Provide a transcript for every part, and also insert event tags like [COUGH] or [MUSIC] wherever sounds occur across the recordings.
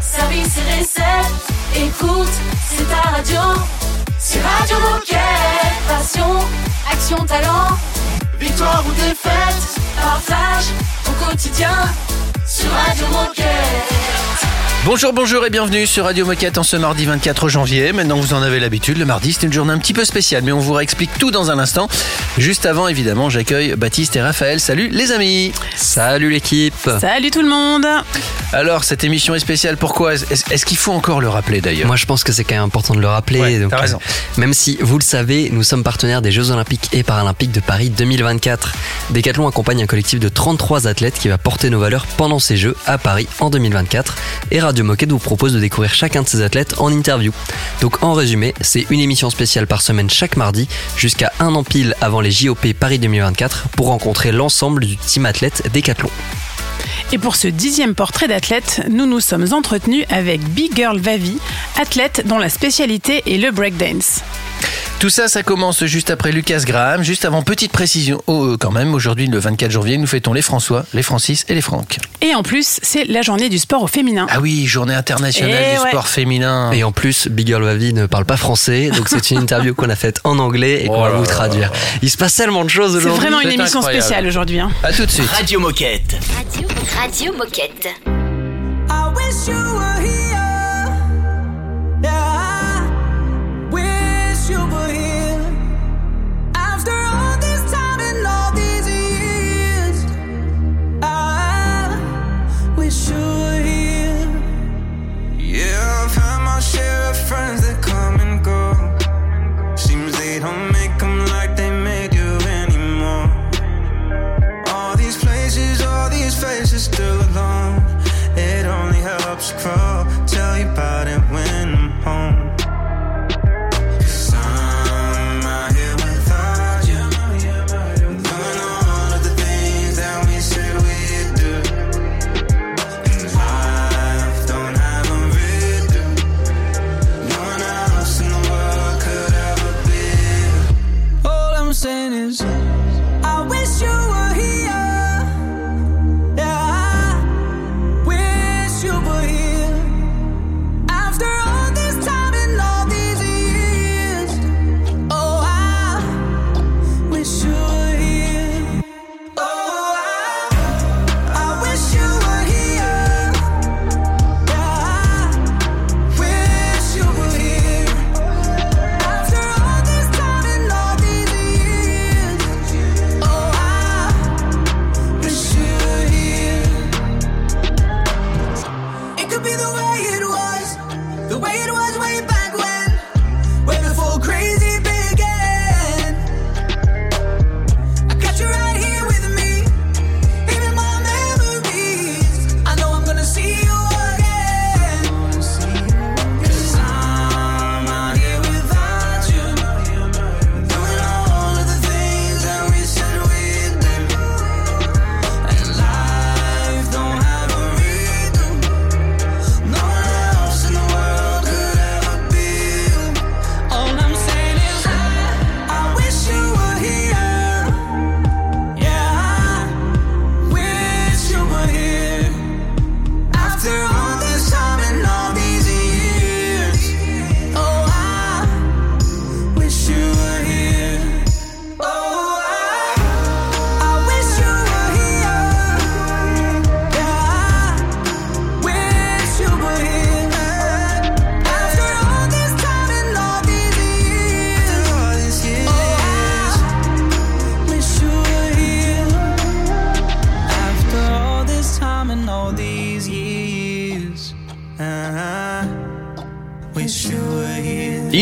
service et recettes. Écoute, c'est ta radio. C'est Radio Moquette. Passion, action, talent. Victoire ou défaite, partage ton quotidien sur Radio Moquette. Bonjour, bonjour et bienvenue sur Radio Moquette en ce mardi 24 janvier. Maintenant vous en avez l'habitude, le mardi c'est une journée un petit peu spéciale, mais on vous réexplique tout dans un instant. Juste avant, évidemment, j'accueille Baptiste et Raphaël. Salut les amis Salut l'équipe Salut tout le monde Alors, cette émission est spéciale, pourquoi Est-ce qu'il faut encore le rappeler d'ailleurs? Moi je pense que c'est quand même important de le rappeler. Ouais, donc, t'as raison. euh, même si vous le savez, nous sommes partenaires des Jeux Olympiques et Paralympiques de Paris 2024. Decathlon accompagne un collectif de 33 athlètes qui va porter nos valeurs pendant ces Jeux à Paris en 2024. Et Radio Moquette vous propose de découvrir chacun de ces athlètes en interview. Donc en résumé, c'est une émission spéciale par semaine chaque mardi jusqu'à un an pile avant les JOP Paris 2024 pour rencontrer l'ensemble du team athlète Decathlon. Et pour ce dixième portrait d'athlète, nous nous sommes entretenus avec Big Girl Vavi, athlète dont la spécialité est le breakdance. Tout ça, ça commence juste après Lucas Graham. Juste avant, petite précision, oh, euh, quand même, aujourd'hui, le 24 janvier, nous fêtons les François, les Francis et les Franck. Et en plus, c'est la journée du sport au féminin. Ah oui, journée internationale Eh du ouais. sport féminin. Et en plus, Big Girl Vavi ne parle pas français, donc c'est une interview qu'on a faite en anglais et qu'on Oh va là vous traduire. Il se passe tellement de choses C'est aujourd'hui. vraiment une c'est émission incroyable. spéciale aujourd'hui. hein. À tout de suite. Radio Moquette. Radio, Radio Moquette. I wish you were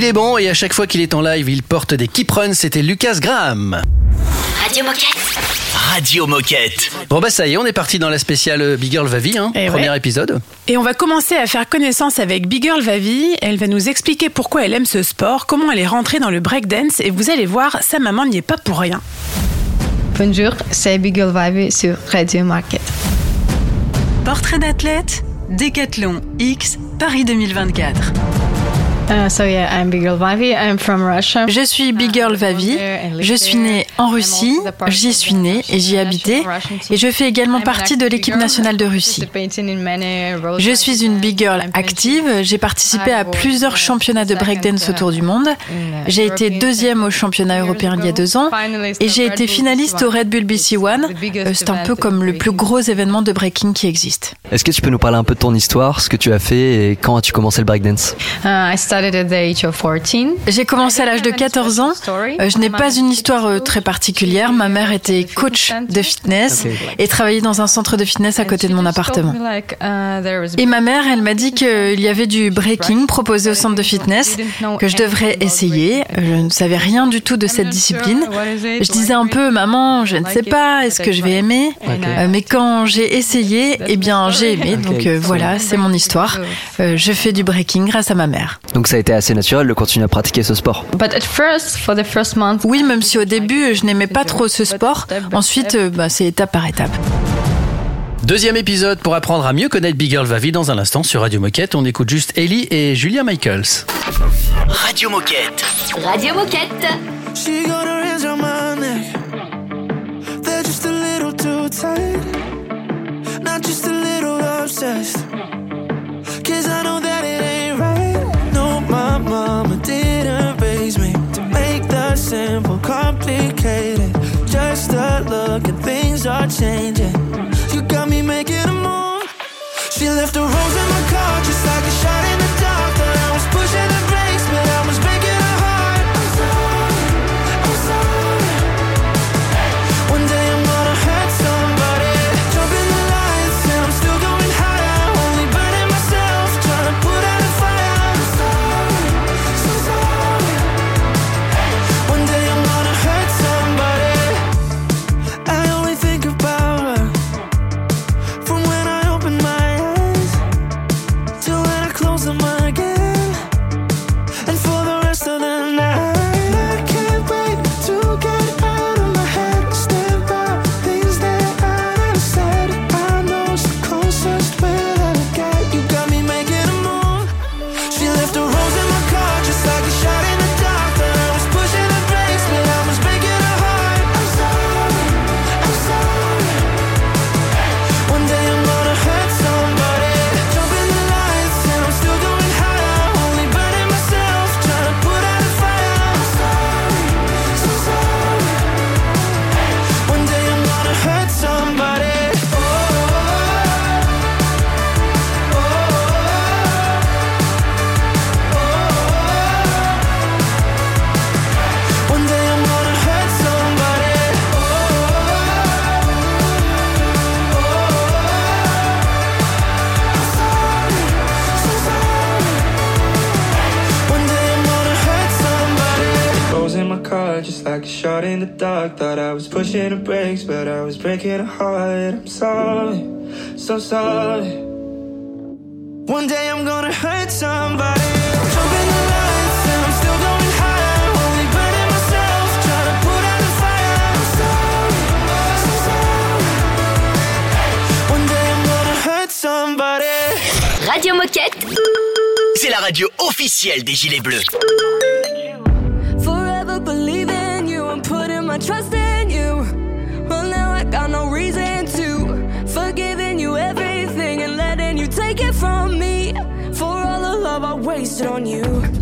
est bon et à chaque fois qu'il est en live, il porte des keep runs. C'était Lucas Graham. Radio Moquette. Radio Moquette. Bon bah ça y est, on est parti dans la spéciale euh, Big Girl Vavi, hein, Eh premier ouais. épisode. Et on va commencer à faire connaissance avec Big Girl Vavi. Elle va nous expliquer pourquoi elle aime ce sport, comment elle est rentrée dans le breakdance et vous allez voir, sa maman n'y est pas pour rien. Bonjour, c'est Biggle Vibe sur Radio Market. Portrait d'athlète, Décathlon X, Paris 2024. Je suis Big Girl Vavi. Je suis née en Russie, j'y suis née et j'y ai habité. Et je fais également partie de l'équipe nationale de Russie. Je suis une Big Girl active. J'ai participé à plusieurs championnats de breakdance autour du monde. J'ai été deuxième au championnat européen il y a deux ans. Et j'ai été finaliste au Red Bull BC One. Euh, C'est un peu comme le plus gros événement de breaking qui existe. Est-ce que tu peux nous parler un peu de ton histoire, ce que tu as fait et quand as-tu commencé le breakdance? Uh, I started at the age of 14. J'ai commencé à l'âge de 14 ans. Euh, Je n'ai pas une histoire euh, très particulière. Ma mère était coach de fitness et travaillait dans un centre de fitness à côté de mon appartement. Et ma mère, elle m'a dit qu'il y avait du breaking proposé au centre de fitness, que je devrais essayer. Je ne savais rien du tout de cette discipline. Je disais un peu, maman, je ne sais pas, est-ce que je vais aimer? Euh, Mais quand j'ai essayé, eh bien, j'ai aimé. Donc voilà, c'est mon histoire. Je fais du breaking grâce à ma mère. Donc ça a été assez naturel de continuer à pratiquer ce sport. But at first, for the first month, Oui, même si au début, je n'aimais pas trop ce sport. Ensuite, bah, c'est étape par étape. Deuxième épisode pour apprendre à mieux connaître Big Girl Vavi dans un instant sur Radio Moquette. On écoute juste Ellie et Julia Michaels. Radio Moquette. Radio Moquette. She got her hands on my neck. They're just a little too tight. Not just a little obsessed. Look and things are changing. You got me making a move. She left a rose in my breaking her heart. I'm sorry, so sorry. One day I'm gonna hurt somebody. Jump in the lights and I'm still going higher. Only burning myself, trying to put out a fire. I'm sorry, so sorry. One day I'm gonna hurt somebody. Radio Moquette. C'est la radio officielle des Gilets Bleus. Wasted on you.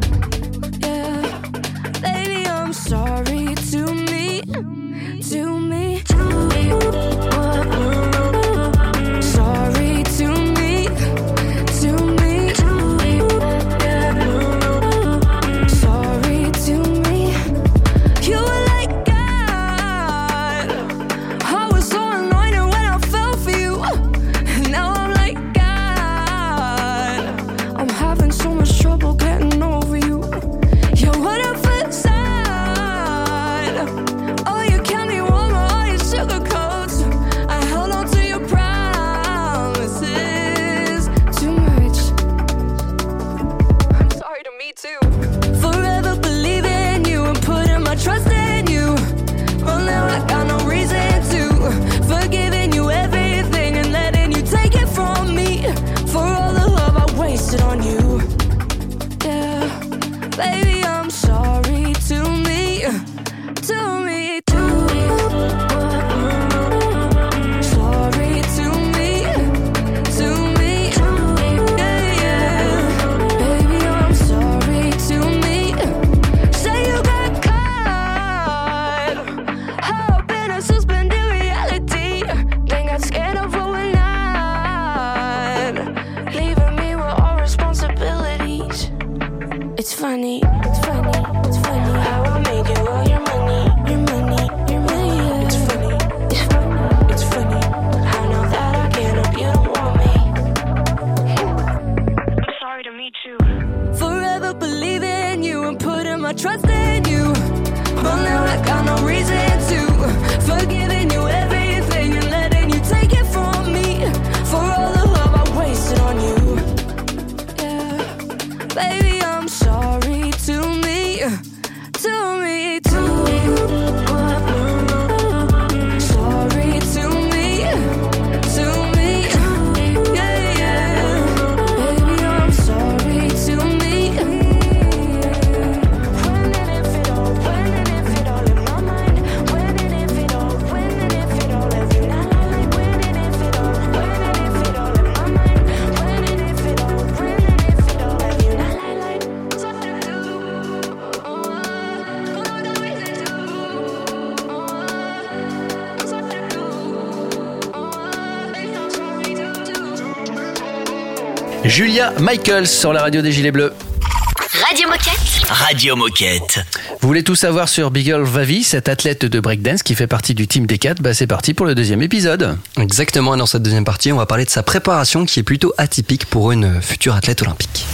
Julia Michaels sur la radio des Gilets Bleus. Radio Moquette. Radio Moquette. Vous voulez tout savoir sur Bigel Vavi, cette athlète de breakdance qui fait partie du team D4 Bah c'est parti pour le deuxième épisode. Exactement, et dans cette deuxième partie, on va parler de sa préparation qui est plutôt atypique pour une future athlète olympique.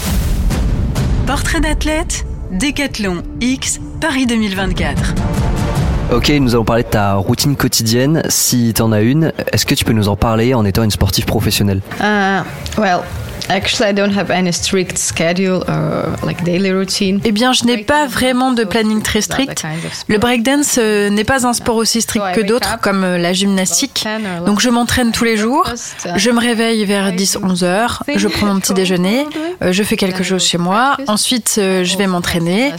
Portrait d'athlète, Décathlon X, Paris 2024. Ok, nous allons parler de ta routine quotidienne. Si tu en as une, est-ce que tu peux nous en parler en étant une sportive professionnelle? Uh, well, actually, I don't have any strict schedule or like daily routine. Eh bien, je n'ai pas vraiment de planning très strict. Le breakdance euh, n'est pas un sport aussi strict que d'autres, comme euh, la gymnastique. Donc, je m'entraîne tous les jours. Je me réveille vers 10-11 heures. Je prends mon petit déjeuner. euh, Je fais quelque chose chez moi. Ensuite, je vais m'entraîner.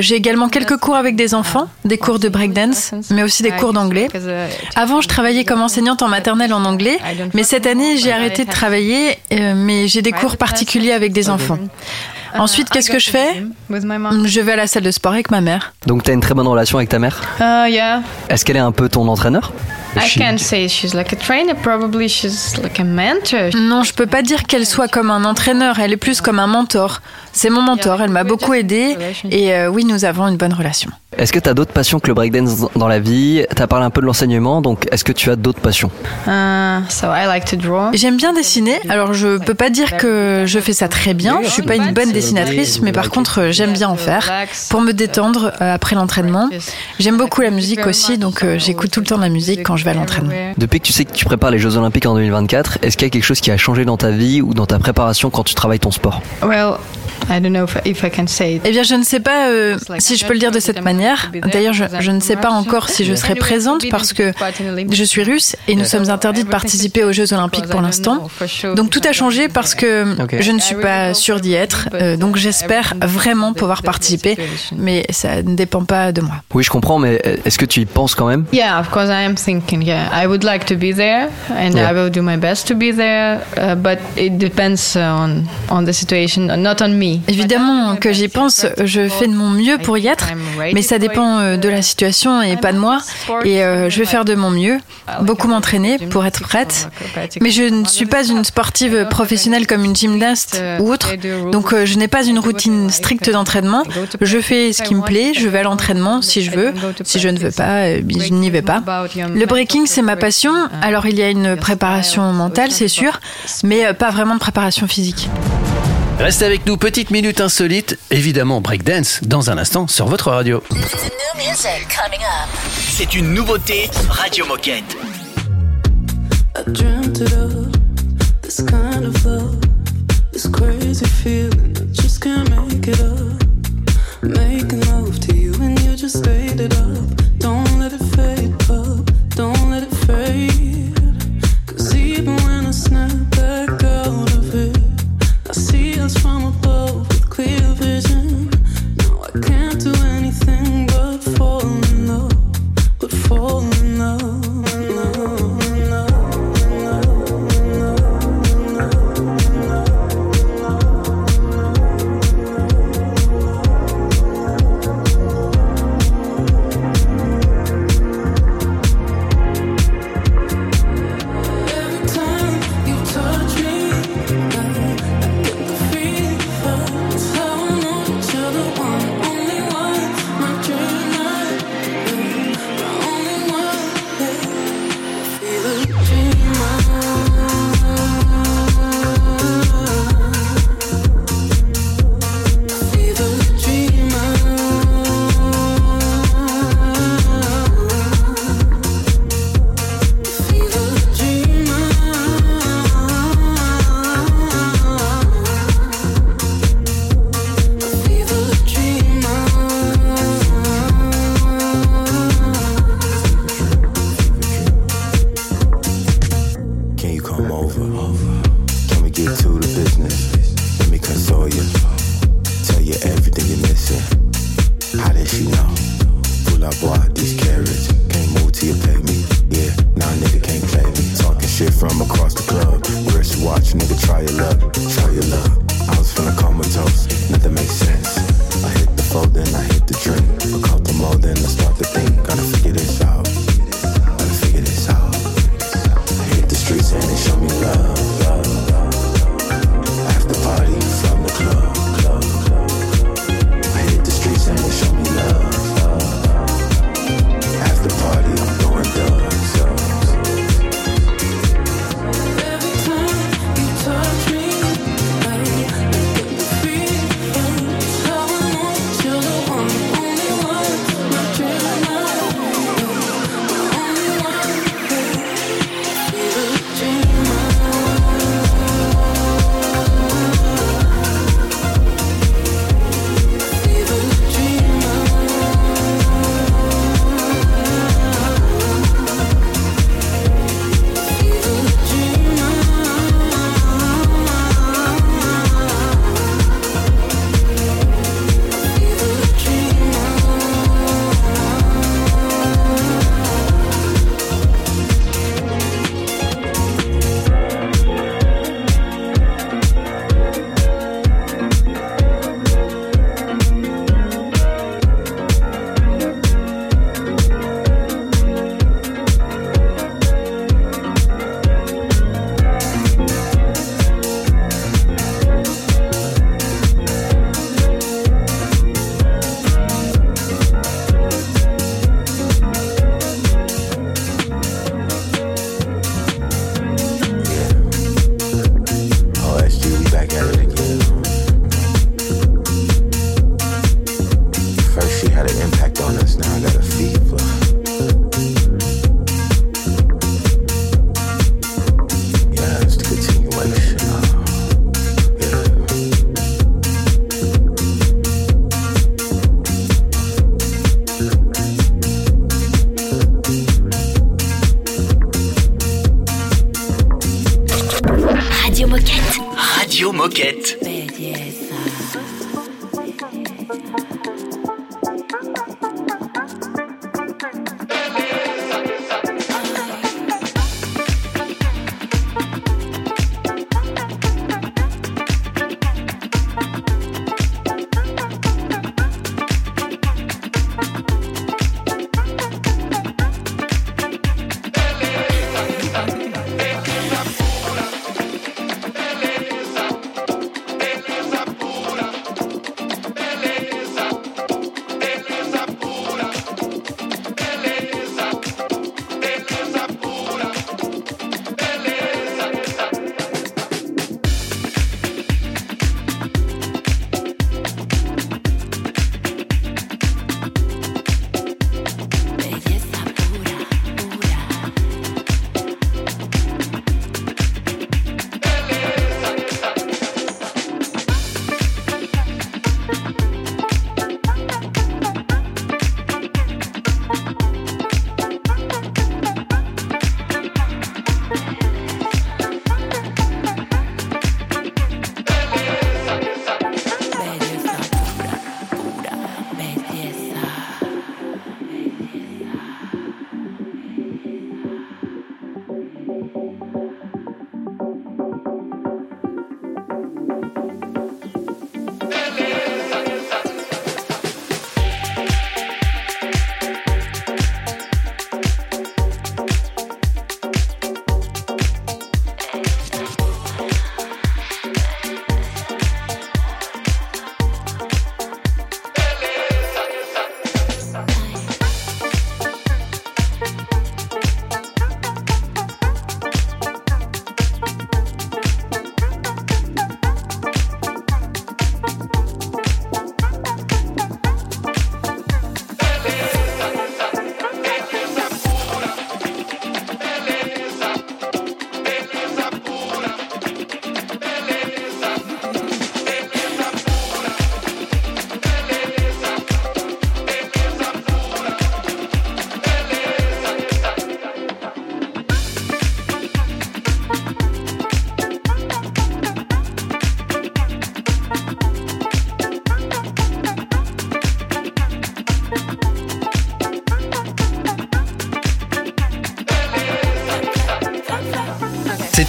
J'ai également quelques cours avec des enfants, des cours de breakdance, mais aussi des cours d'anglais. Avant, je travaillais comme enseignante en maternelle en anglais, mais cette année, j'ai arrêté de travailler, mais j'ai des cours particuliers avec des enfants. Ensuite, qu'est-ce que je fais Je vais à la salle de sport avec ma mère. Donc tu as une très bonne relation avec ta mère Uh, yeah, Est-ce qu'elle est un peu ton entraîneur I can't say she's like a trainer. Probably she's like a mentor. Non, je peux pas dire qu'elle soit comme un entraîneur, elle est plus comme un mentor. C'est mon mentor, elle m'a beaucoup aidé et euh, oui, nous avons une bonne relation. Est-ce que tu as d'autres passions que le breakdance dans la vie? Tu as parlé un peu de l'enseignement, donc est-ce que tu as d'autres passions? Uh, so I like to draw. J'aime bien dessiner, alors je peux pas dire que je fais ça très bien, je suis pas une bonne dessinatrice, mais par contre j'aime bien en faire pour me détendre euh, après l'entraînement. J'aime beaucoup la musique aussi, donc euh, j'écoute tout le temps de la musique quand je vais à l'entraînement. Depuis que tu sais que tu prépares les Jeux Olympiques en 2024, est-ce qu'il y a quelque chose qui a changé dans ta vie ou dans ta préparation quand tu travailles ton sport? Well, I don't know if, if I can say it. Eh bien, je ne sais pas euh, si je peux le dire de cette manière. D'ailleurs, je, je ne sais pas encore si je serai présente parce que je suis russe et nous sommes interdits de participer aux Jeux Olympiques pour l'instant. Donc tout a changé parce que je ne suis pas sûre d'y être. Euh, donc j'espère vraiment pouvoir participer, mais ça ne dépend pas de moi. Oui, je comprends, mais est-ce que tu y penses quand même? Yeah, of course I am thinking. Yeah, I would like to be there, and. I will do my best to be there. Uh, but it depends on on the situation, not on me. Évidemment que j'y pense, je fais de mon mieux pour y être, mais ça dépend euh, de la situation et pas de moi. Et euh, je vais faire de mon mieux, beaucoup m'entraîner pour être prête. Mais je ne suis pas une sportive professionnelle comme une gymnaste ou autre, donc euh, je n'ai pas une routine stricte d'entraînement. Je fais ce qui me plaît, je vais à l'entraînement si je veux. Si je ne veux pas, je n'y vais pas. Le breaking, c'est ma passion. Alors il y a une préparation mentale, c'est sûr, mais pas vraiment de préparation physique. Restez avec nous, petite minute insolite, évidemment breakdance, dans un instant sur votre radio. C'est une nouveauté Radio Moquette. I dreamt it up, this kind of love, this crazy feeling. I just can't make it up. Making love to you and you just ate it up.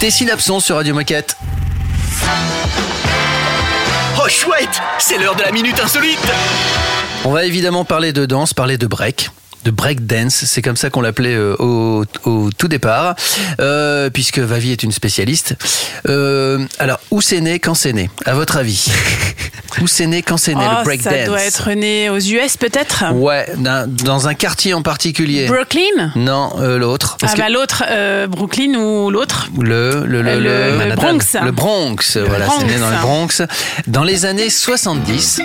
C'était Synapson sur Radio Moquette. Oh chouette, c'est l'heure de la minute insolite. On va évidemment parler de danse, parler de break de break dance, c'est comme ça qu'on l'appelait euh, au, au, tout départ, euh, puisque Vavi est une spécialiste. Euh, alors, où c'est né, quand c'est né, à votre avis? [LAUGHS] Où c'est né, quand c'est né, oh, le break ça dance doit être né aux US peut-être Ouais, dans, dans un quartier en particulier. Brooklyn Non, euh, l'autre. Ah bah l'autre, euh, Brooklyn ou l'autre Le, le, le, Euh, le-. Bronx. Le Bronx, voilà, c'est né dans le Bronx. Dans les années 70.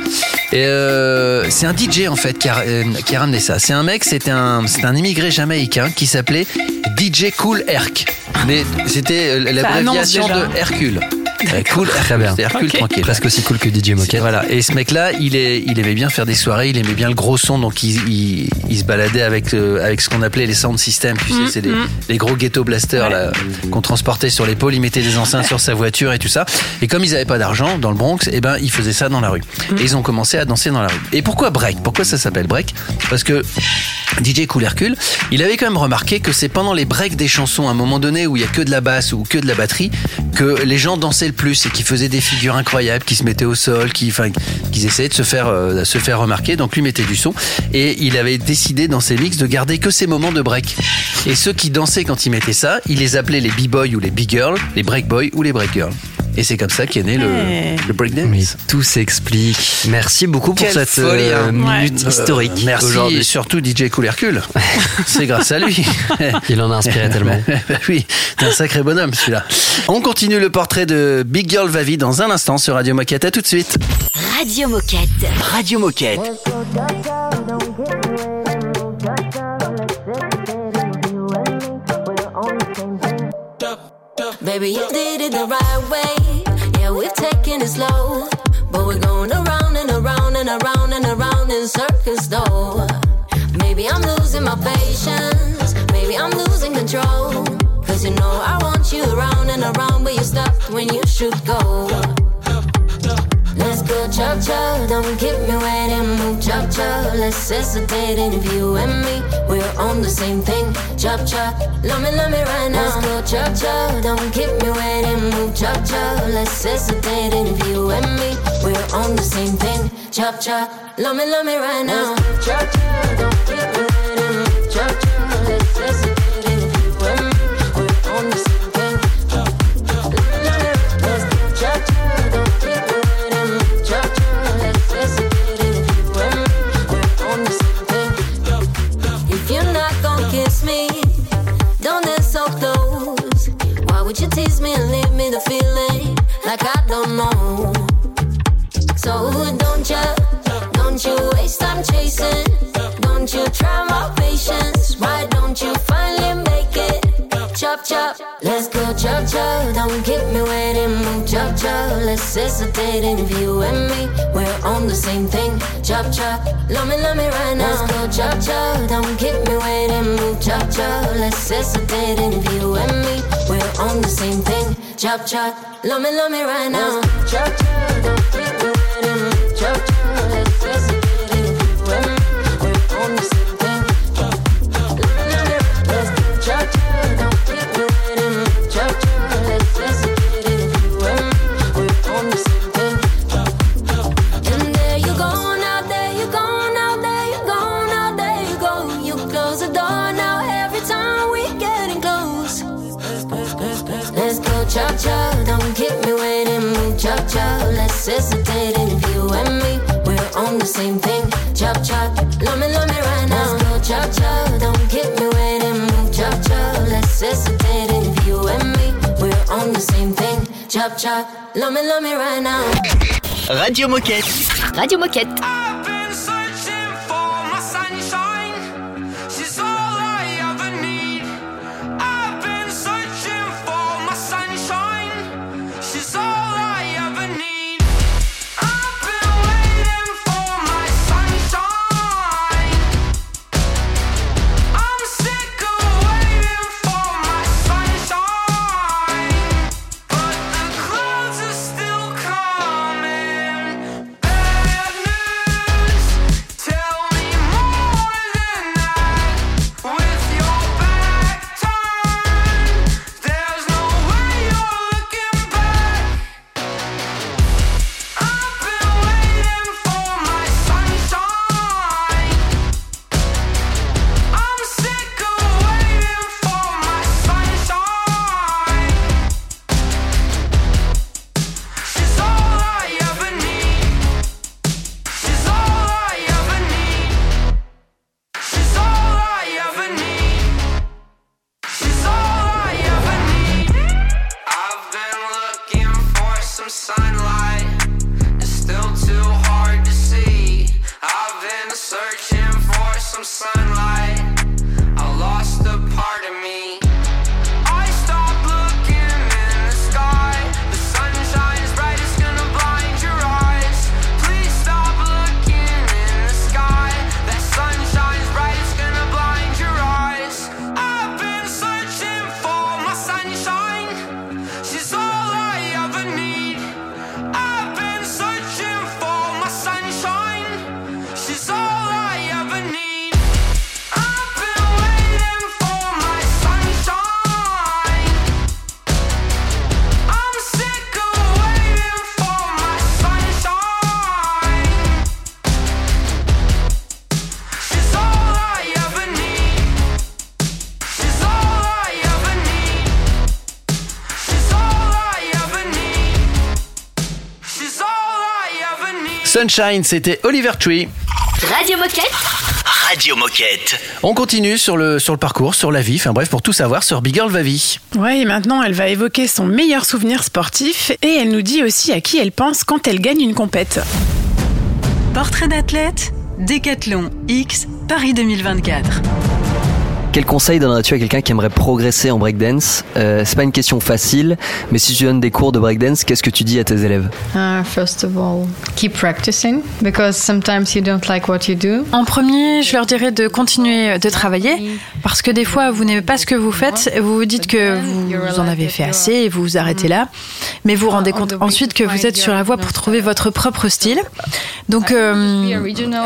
Et euh, c'est un DJ en fait qui a, qui a ramené ça. C'est un mec, c'était un, c'est un immigré jamaïcain qui s'appelait DJ Cool Herc. Mais c'était Ça l'abréviation de Hercule. Cool Très bien. c'est Hercule Ok. tranquille. Presque aussi cool que DJ Moquette. Voilà. Et ce mec-là, il, est, il aimait bien faire des soirées, il aimait bien le gros son, donc il, il, il se baladait avec, euh, avec ce qu'on appelait les sound systems. Tu sais, c'est des, les gros ghetto blasters là, qu'on transportait sur l'épaule. Il mettait des enceintes sur sa voiture et tout ça. Et comme ils n'avaient pas d'argent dans le Bronx, eh ben, ils faisaient ça dans la rue. Et ils ont commencé à danser dans la rue. Et pourquoi break? Pourquoi ça s'appelle break? Parce que DJ Cool Hercule, il avait quand même remarqué que c'est pendant les breaks des chansons, à un moment donné où il y a que de la basse ou que de la batterie, que les gens dansaient plus et qui faisaient des figures incroyables, qui se mettaient au sol, qui, enfin, qu'ils essayaient de se faire, euh, se faire remarquer. Donc lui mettait du son et il avait décidé dans ses mix de garder que ces moments de break. Et ceux qui dansaient quand il mettait ça, il les appelait les b-boys ou les b-girls, les break boys ou les break girls. Et c'est comme ça qu'est né le, le breakdance. Tout s'explique. Merci beaucoup pour cette euh, hein. minute historique. Euh, merci aujourd'hui. surtout DJ Cool Hercule. [LAUGHS] c'est grâce à lui. Il en a inspiré tellement. [LAUGHS] Bah oui, t'es un sacré bonhomme celui-là. On continue le portrait de Big Girl Vavi dans un instant sur Radio Moquette. À tout de suite. Radio Moquette. Radio Moquette. Baby, you did it the right way. taking it slow. But we're going around and around and around and around in circles, though. Maybe I'm losing my patience. Maybe I'm losing control. Cause you know I want you around and around, but you're stuck when you should go. Chop chop, don't keep me waiting. Move chop chop, let's hesitate. If you and me, we're on the same thing. Chop chop, love me, love me right now. Let's go chop chop, don't keep me waiting. Move chop chop, let's hesitate. If you and me, we're on the same thing. Chop chop, love me, love me right now. Chop chop, So don't you, don't you waste time chasing? Don't you try my patience? Why don't you finally make it? Chop chop, let's go chop chop. Don't keep me waiting, move chop chop. Let's hesitate. If you and me, we're on the same thing. Chop chop, love me, love me right now. Let's go chop chop. Don't keep me waiting, move chop chop. Let's hesitate. If you and me, we're on the same thing. Chop chop, love me, love me right now. Chop chop, don't keep me Mm-hmm. Same thing. Chop chop, love me, love me right now. Let's go chop chop, don't keep me waiting, move chop chop. Let's hesitate. If you and me, we're on the same thing. Chop chop, love me, love me right now. Radio Moquette. Radio Moquette. Sunshine, c'était Oliver Tree. Radio Moquette. Radio Moquette. On continue sur le, sur le parcours, sur la vie, enfin bref, pour tout savoir sur Big Girl Vavi. Ouais, et maintenant elle va évoquer son meilleur souvenir sportif et elle nous dit aussi à qui elle pense quand elle gagne une compète. Portrait d'athlète, Décathlon X, Paris 2024. Quel conseil donnerais-tu à quelqu'un qui aimerait progresser en breakdance? Euh, C'est pas une question facile, mais si tu donnes des cours de breakdance, qu'est-ce que tu dis à tes élèves? Uh, first of all, keep practicing because sometimes you don't like what you do. En premier, je leur dirais de continuer de travailler parce que des fois, vous n'aimez pas ce que vous faites, vous vous dites que vous en avez fait assez et vous vous arrêtez là, mais vous vous rendez compte ensuite que vous êtes sur la voie pour trouver votre propre style. Donc euh,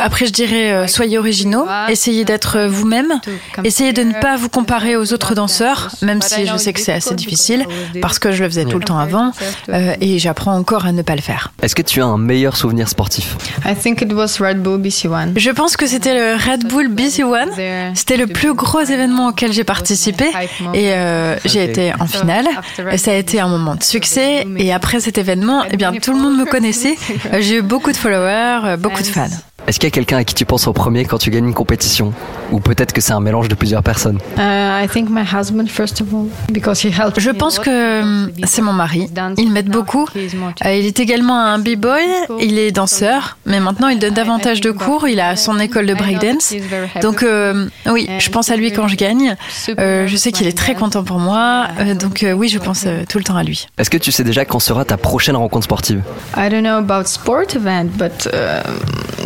après, je dirais euh, soyez originaux, essayez d'être vous-même, essayez de ne pas vous comparer aux autres danseurs, même si je sais que c'est assez difficile parce que je le faisais tout le temps avant euh, et j'apprends encore à ne pas le faire. Est-ce que tu as un meilleur souvenir sportif? I think it was Red Bull BC One. Je pense que c'était le Red Bull BC One. C'était le plus gros événement auquel j'ai participé et euh, j'ai été en finale. Et ça a été un moment de succès. Et après cet événement, eh bien, tout le monde me connaissait. [LAUGHS] J'ai eu beaucoup de followers, euh, beaucoup de fans. Est-ce qu'il y a quelqu'un à qui tu penses au premier quand tu gagnes une compétition? Ou peut-être que c'est un mélange de plusieurs personnes? Uh, I think my husband first of all because he helped. Je pense que hum, c'est mon mari. Il m'aide beaucoup. Euh, Il est également un b-boy. Il est danseur, mais maintenant il donne davantage de cours. Il a son école de breakdance. Donc euh, oui, je pense à lui quand je gagne. Euh, je sais qu'il est très content pour moi. Euh, donc euh, oui, je pense euh, tout le temps à lui. Est-ce que tu sais déjà quand sera ta prochaine rencontre sportive? I don't know about sport event, but uh,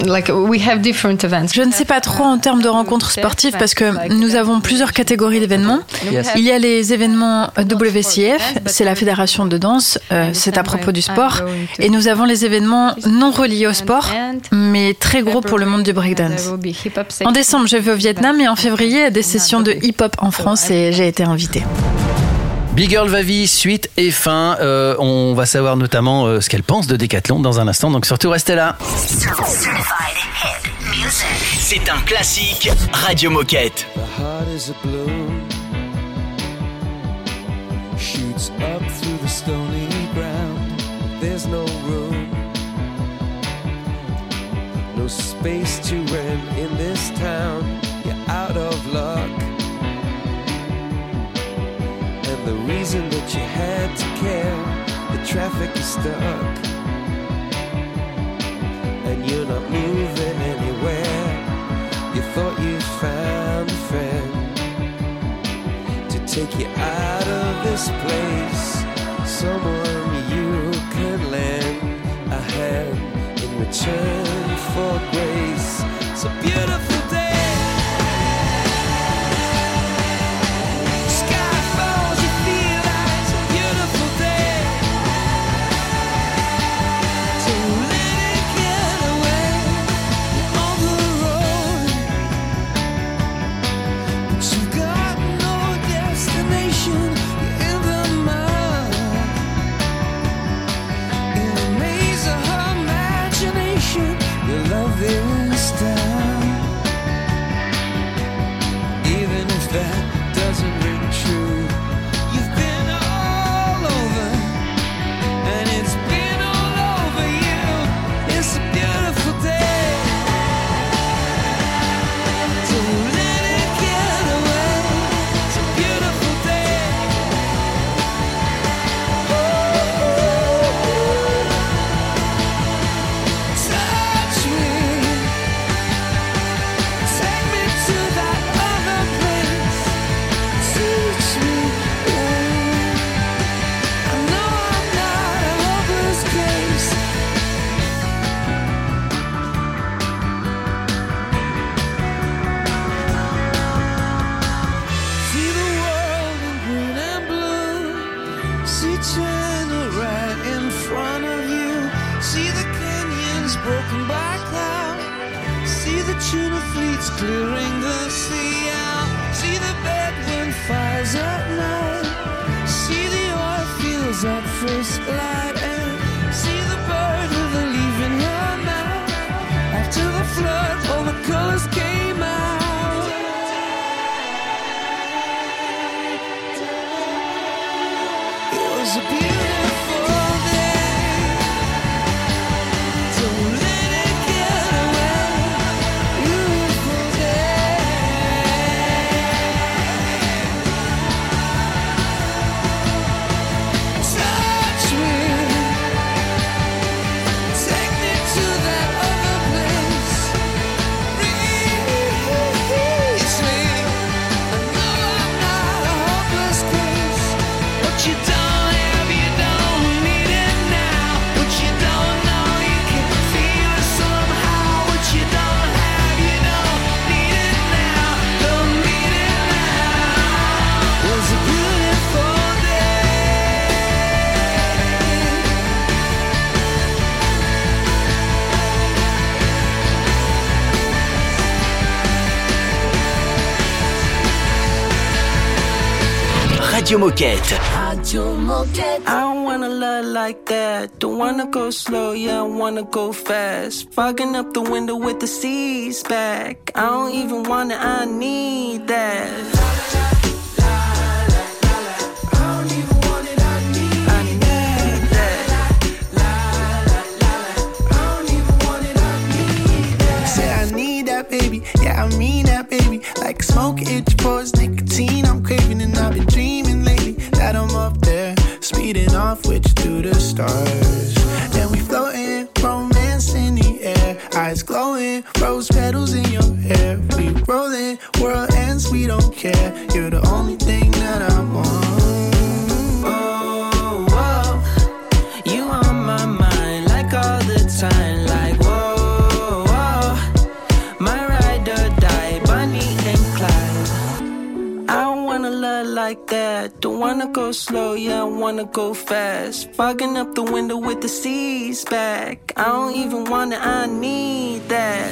like we have different events. Je ne sais pas trop en termes de rencontres sportives parce que nous avons plusieurs catégories d'événements. Il y a les événements WCF, c'est la fédération de danse, euh, c'est à propos du sport. Et nous avons les événements non reliés au sport, mais très gros pour le monde du breakdance. En décembre, je vais au Vietnam et en février, à des sessions de hip-hop en France et j'ai été invitée. Big Girl Vavi, suite et fin. Euh, on va savoir notamment euh, ce qu'elle pense de Decathlon dans un instant, donc surtout restez là. C'est un classique Radio Moquette. The heart is a balloon, shoots up through the stony ground. There's no room, no space to rent in this town. The reason that you had to care, the traffic is stuck, and you're not moving anywhere. You thought you found a friend to take you out of this place. Someone you can lend a hand in return for grace. So beautiful Radio Moquette. Radio Moquette. I don't wanna love like that. Don't wanna go slow, yeah, I wanna go fast. Fogging up the window with the seas back. I don't even wanna, I need that. I need Say I need that baby, yeah I mean that baby. Like smoke itch pores, nicotine I'm craving and I've been dreaming speeding off with you through the stars. And we floating, romance in the air, eyes glowing, rose petals in your hair. We rolling, world ends, we don't care. You're the only thing wanna go slow, yeah, I wanna go fast. Fogging up the window with the seas back. I don't even wanna, I need that.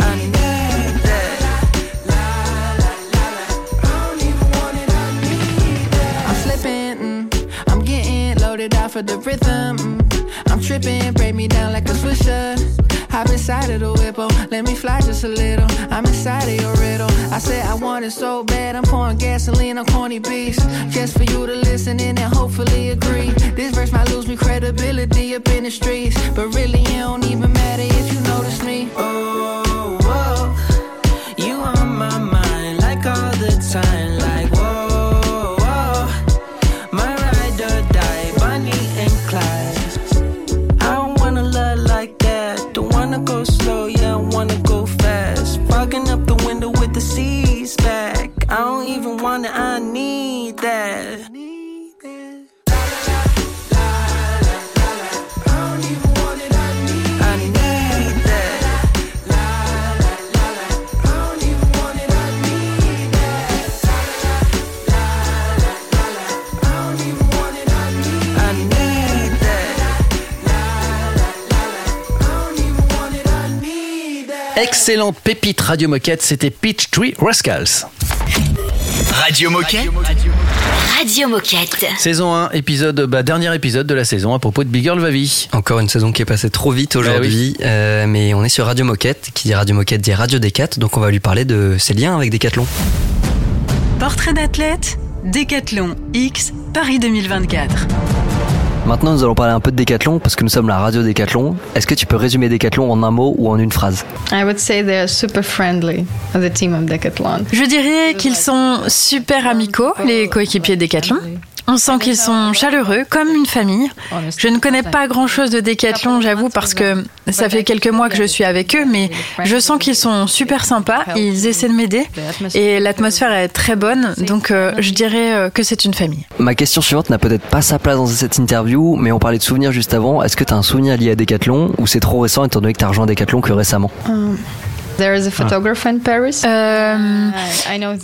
I need that. I'm slipping, mm. I'm getting loaded off of the rhythm. mm. I'm tripping, break me down like a swisher. Hop inside of the whip, oh, let me fly just a little. I'm inside of your riddle. I said I want it so bad, I'm pouring gasoline on corny beats. Just for you to listen in and hopefully agree. This verse might lose me credibility up in the streets. But really, it don't even matter if you notice me. Oh, Excellente pépite Radio Moquette, c'était Peach Tree Rascals. Radio Moquette. Radio Moquette. Saison 1, épisode, bah, dernier épisode de la saison à propos de Big Girl Vavi. Encore une saison qui est passée trop vite aujourd'hui, euh, mais on est sur Radio Moquette, qui dit Radio Moquette dit Radio Décat, donc on va lui parler de ses liens avec Decathlon. Portrait d'athlète, Décathlon X, Paris 2024. Maintenant, nous allons parler un peu de Decathlon parce que nous sommes la radio Decathlon. Est-ce que tu peux résumer Decathlon en un mot ou en une phrase? I would say they're super friendly, the team of Decathlon. Je dirais qu'ils sont super amicaux, les coéquipiers Decathlon. On sent qu'ils sont chaleureux, comme une famille. Je ne connais pas grand-chose de Decathlon, j'avoue, parce que ça fait quelques mois que je suis avec eux, mais je sens qu'ils sont super sympas, ils essaient de m'aider, et l'atmosphère est très bonne, donc euh, je dirais euh, que c'est une famille. Ma question suivante n'a peut-être pas sa place dans cette interview, mais on parlait de souvenirs juste avant. Est-ce que tu as un souvenir lié à Decathlon ou c'est trop récent étant donné que tu as rejoint Decathlon que récemment? Um, there is a photographer in Paris? Euh,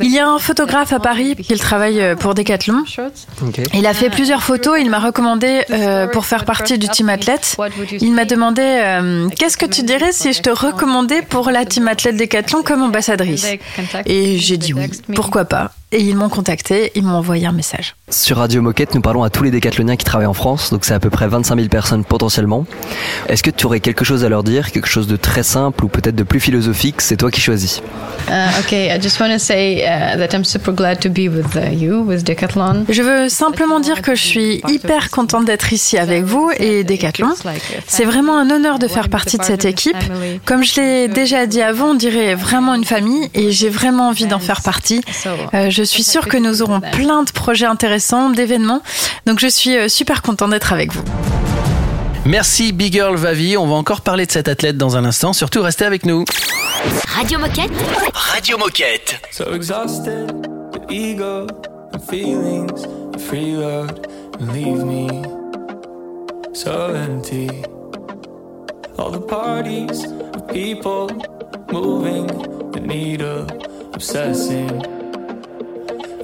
il y a un photographe à Paris qui travaille euh, pour Decathlon. Il a fait plusieurs photos. Il m'a recommandé euh, pour faire partie du team athlète. Il m'a demandé euh, qu'est-ce que tu dirais si je te recommandais pour la team athlète Decathlon comme ambassadrice? Et j'ai dit oui, pourquoi pas? Et ils m'ont contacté, ils m'ont envoyé un message. Sur Radio Moquette, nous parlons à tous les décathloniens qui travaillent en France, donc c'est à peu près 25 000 personnes potentiellement. Est-ce que tu aurais quelque chose à leur dire, quelque chose de très simple ou peut-être de plus philosophique C'est toi qui choisis. Uh, okay, I just want to say uh, that I'm super glad to be with uh, you, with Decathlon. Je veux simplement dire que je suis hyper contente d'être ici avec vous et Decathlon. C'est vraiment un honneur de faire partie de cette équipe. Comme je l'ai déjà dit avant, on dirait vraiment une famille et j'ai vraiment envie d'en faire partie. Euh, je suis sûre que nous aurons plein de projets intéressants, d'événements. Donc je suis euh, super contente d'être avec vous. Merci Big Girl Vavi, on va encore parler de cette athlète dans un instant, surtout restez avec nous. Radio Moquette. Radio Moquette. So exhausted, the ego, the feelings, the freeload, and leave me so empty. All the parties of people moving, the needle obsessing,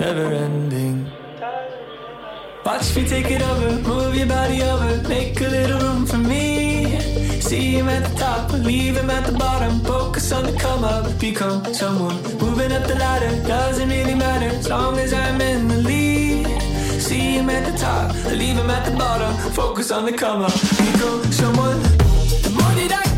never ending. Watch me take it over, move your body over, make a little room for me. See him at the top, leave him at the bottom. Focus on the come up, become someone. Moving up the ladder doesn't really matter as long as I'm in the lead. See him at the top, leave him at the bottom. Focus on the come up, become someone. The more that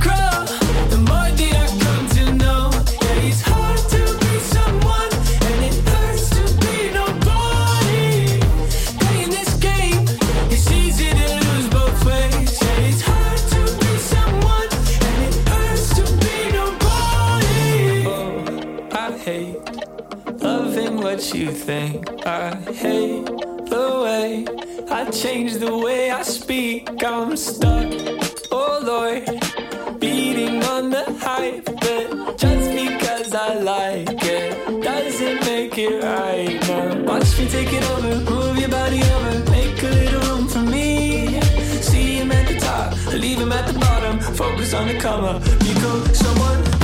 what you think. I hate the way I change the way I speak. I'm stuck, oh Lord, beating on the hype. But just because I like it doesn't make it right now. Watch me take it over, move your body over, make a little room for me. See him at the top, leave him at the bottom. Focus on the comma, become someone.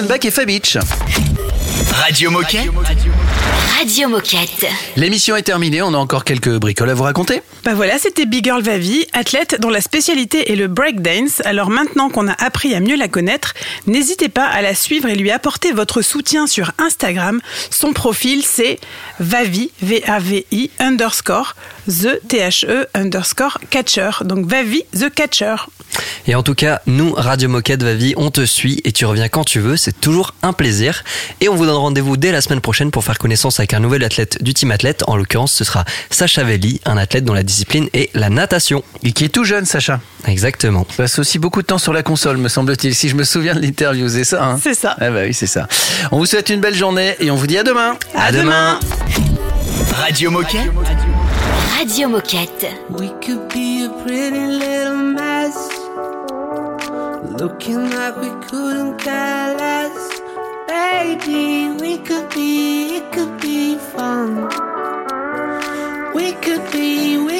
Offenbach et Fabitch. Radio Moquette. Radio Moquette. L'émission est terminée, on a encore quelques bricoles à vous raconter. Bah voilà, c'était Big Girl Vavi, athlète dont la spécialité est le breakdance. Alors maintenant qu'on a appris à mieux la connaître, n'hésitez pas à la suivre et lui apporter votre soutien sur Instagram. Son profil c'est Vavi, V-A-V-I, underscore, The, T-H-E, underscore, catcher. Donc Vavi, The Catcher. Et en tout cas, nous, Radio Moquette Vavi, on te suit et tu reviens quand tu veux, c'est toujours un plaisir. Et on vous donne rendez-vous dès la semaine prochaine pour faire connaissance avec un nouvel athlète du team athlète. En l'occurrence, ce sera Sacha Velli, un athlète dont la discipline est la natation. Et qui est tout jeune, Sacha. Exactement. Il passe aussi beaucoup de temps sur la console, me semble-t-il, si je me souviens de l'interview, c'est ça hein C'est ça. Ah bah oui, c'est ça. On vous souhaite une belle journée et on vous dit à demain. À demain. Radio Moquette. Radio Moquette. We could be a pretty little mess. Looking like we couldn't care less. Baby, we could be, it could be fun. We could be, we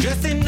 Just in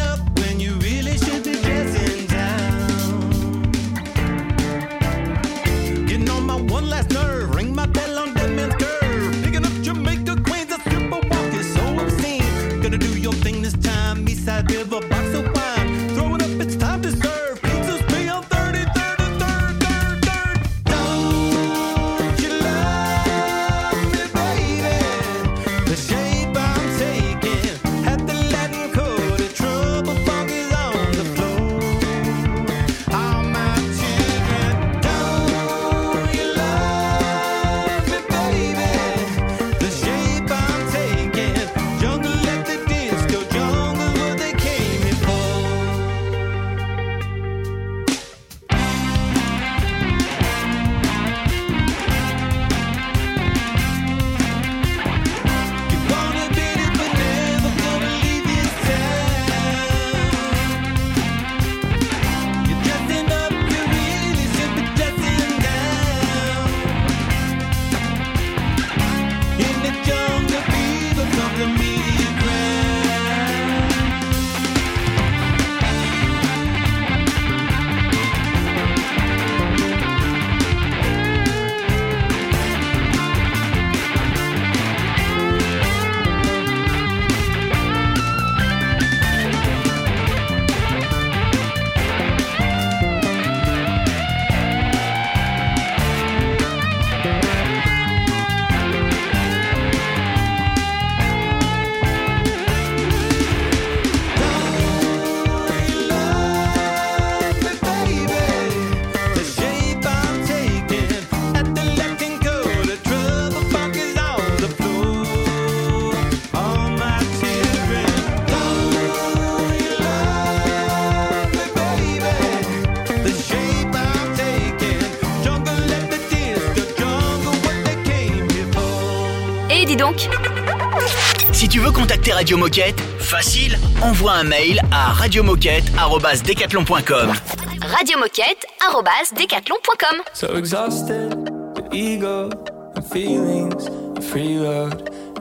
contacter Radio Moquette, facile, envoie un mail à radiomoquette@decathlon.com. Radiomoquette.decathlon.com So exhausted, the ego and feelings and free love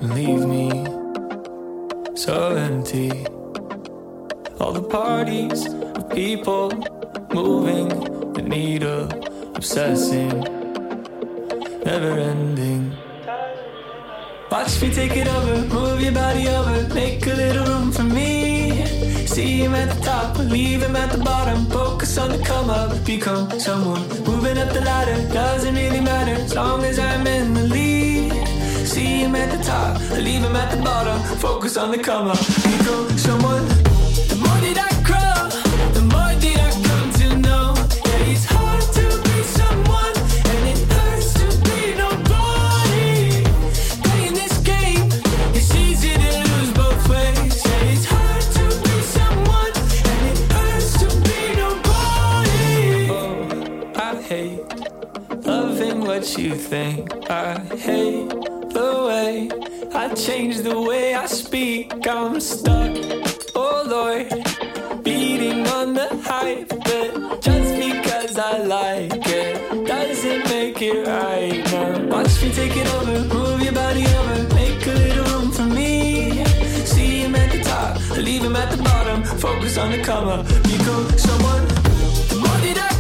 and leave me so empty. All the parties of people moving the needle, obsessing, never ending. Watch me take it over, move your body over, make a little room for me. See him at the top, leave him at the bottom. Focus on the come up, become someone. Moving up the ladder, doesn't really matter as long as I'm in the lead. See him at the top, leave him at the bottom. Focus on the come up, become someone. What you think. I hate the way I change the way I speak. I'm stuck, oh Lord, beating on the hype. But just because I like it doesn't make it right now. Watch me take it over, move your body over, make a little room for me. See him at the top, leave him at the bottom. Focus on the come become someone. The more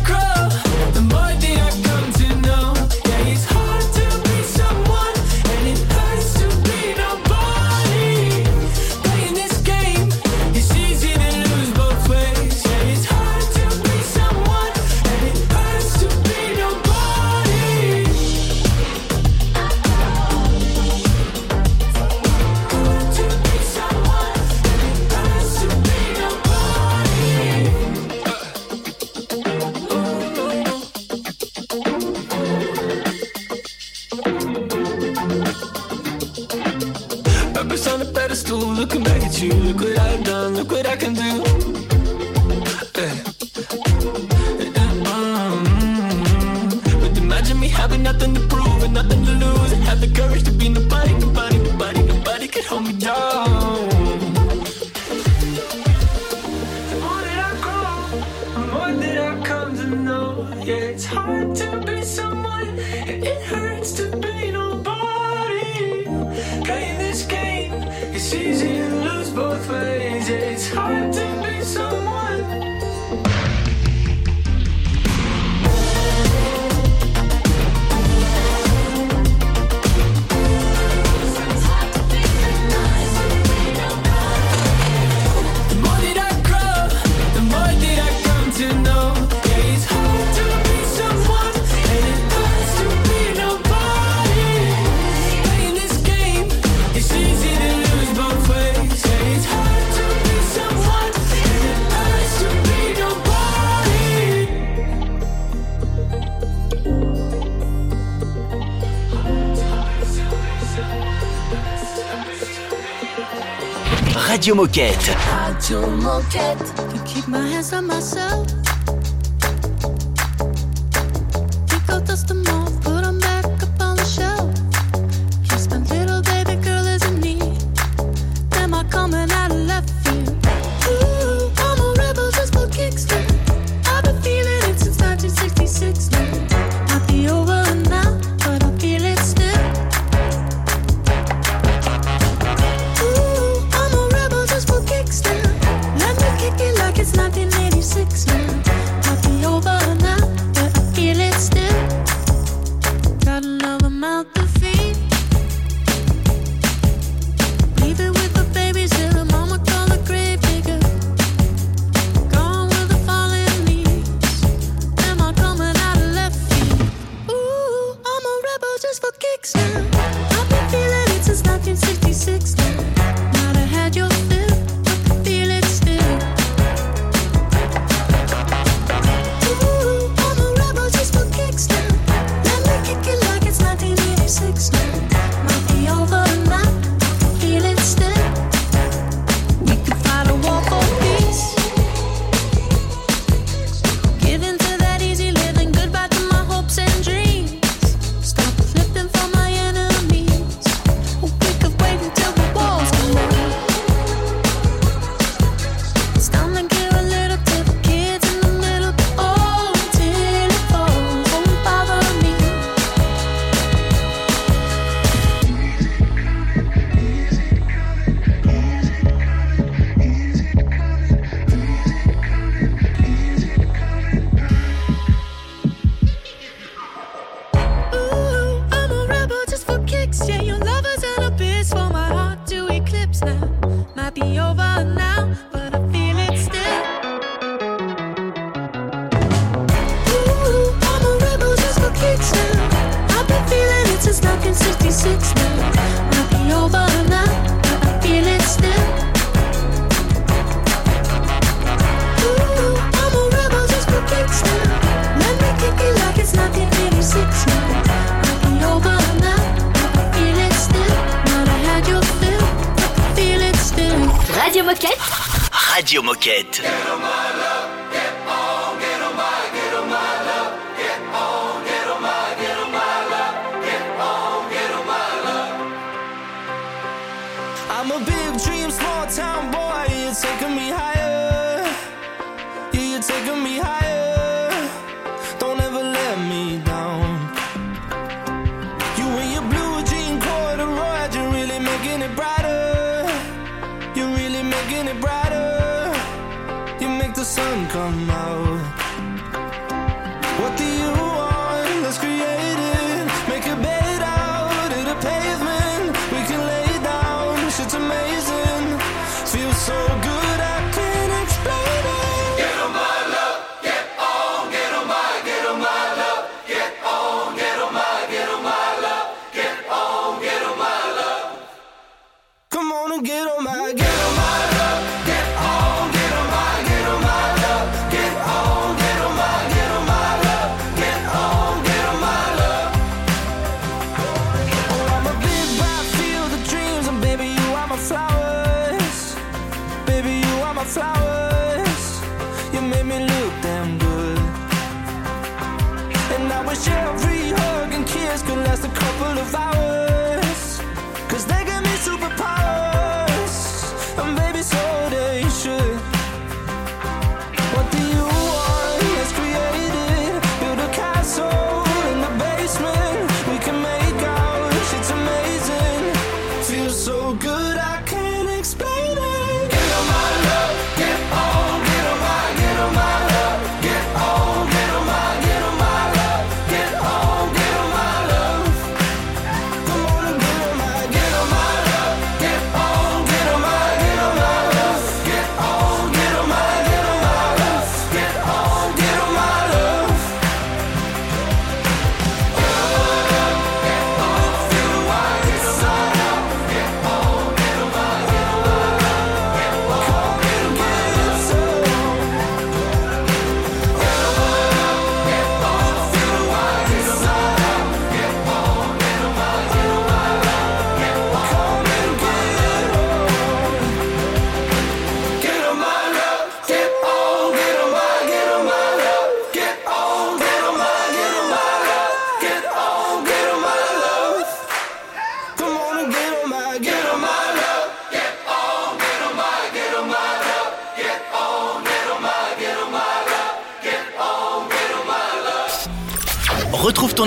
Radio Moquette. Radio Moquette. To keep my hands on myself.